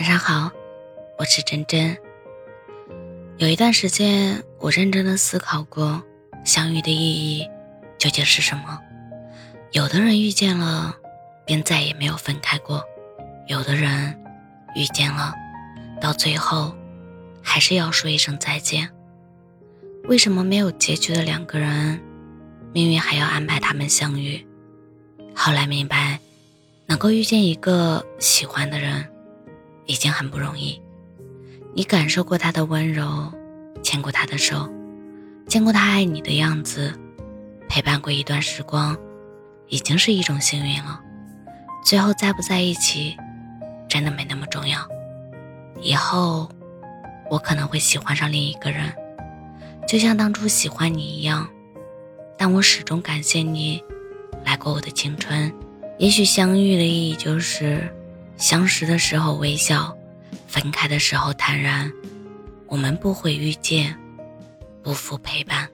晚上好，我是真真。有一段时间，我认真的思考过相遇的意义究竟是什么。有的人遇见了，便再也没有分开过；有的人遇见了，到最后还是要说一声再见。为什么没有结局的两个人，命运还要安排他们相遇？后来明白，能够遇见一个喜欢的人，已经很不容易。你感受过他的温柔，牵过他的手，见过他爱你的样子，陪伴过一段时光。已经是一种幸运了。最后在不在一起，真的没那么重要。以后，我可能会喜欢上另一个人，就像当初喜欢你一样。但我始终感谢你，来过我的青春。也许相遇的意义就是，相识的时候微笑，分开的时候坦然。我们不会遇见，不负陪伴。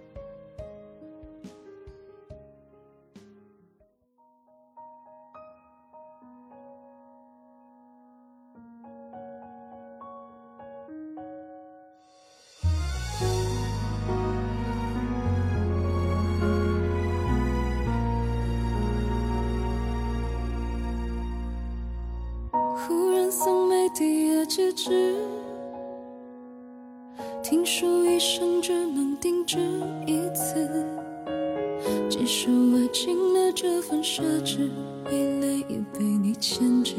迪亚戒指，听说一生只能定制一次。接受爱情的这份奢侈，未来也被你牵制。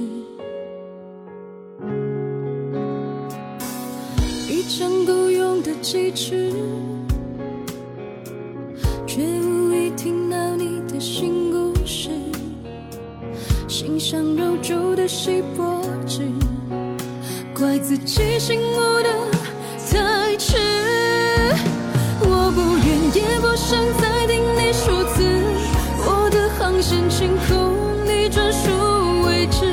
一张够用的戒指，却无意听到你的新故事。心像揉皱的锡箔纸，怪自己醒悟的太迟。我不愿也不想再听你说辞，我的航线清空，你专属位置，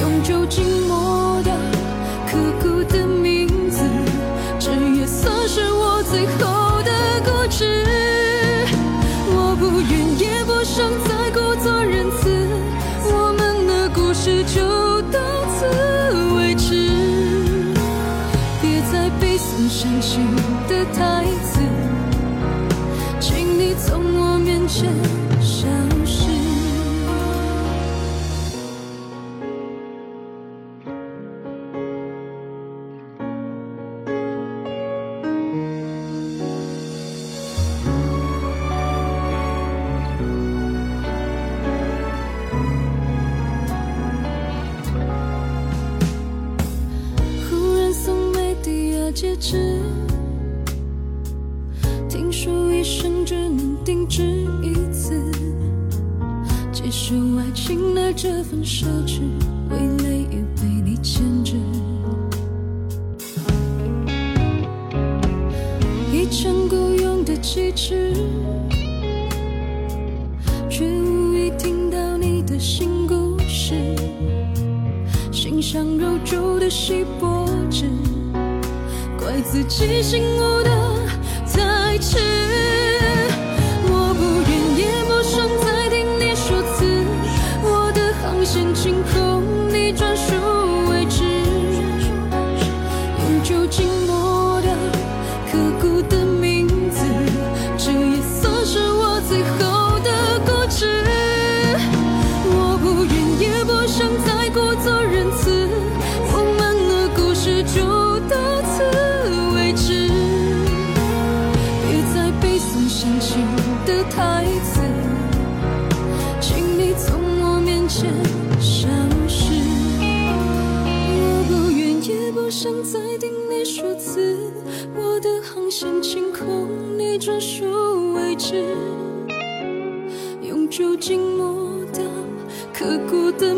用酒精抹掉刻骨的名字，这也算是我最后的固执。我不愿也不想再故作仁慈，我们的故事就似煽情的台词，请你从我面前一生只能定制一次。接受爱情的这份奢侈，未来也被你牵制。一腔孤勇的戒指，却无意听到你的新故事。心像肉皱的锡箔纸，怪自己醒悟的太迟。我不愿也不想再听你说辞，我的航线些消失。我不愿也不想再听你说辞，我的航线清空，你专属位置。用酒精抹掉刻骨的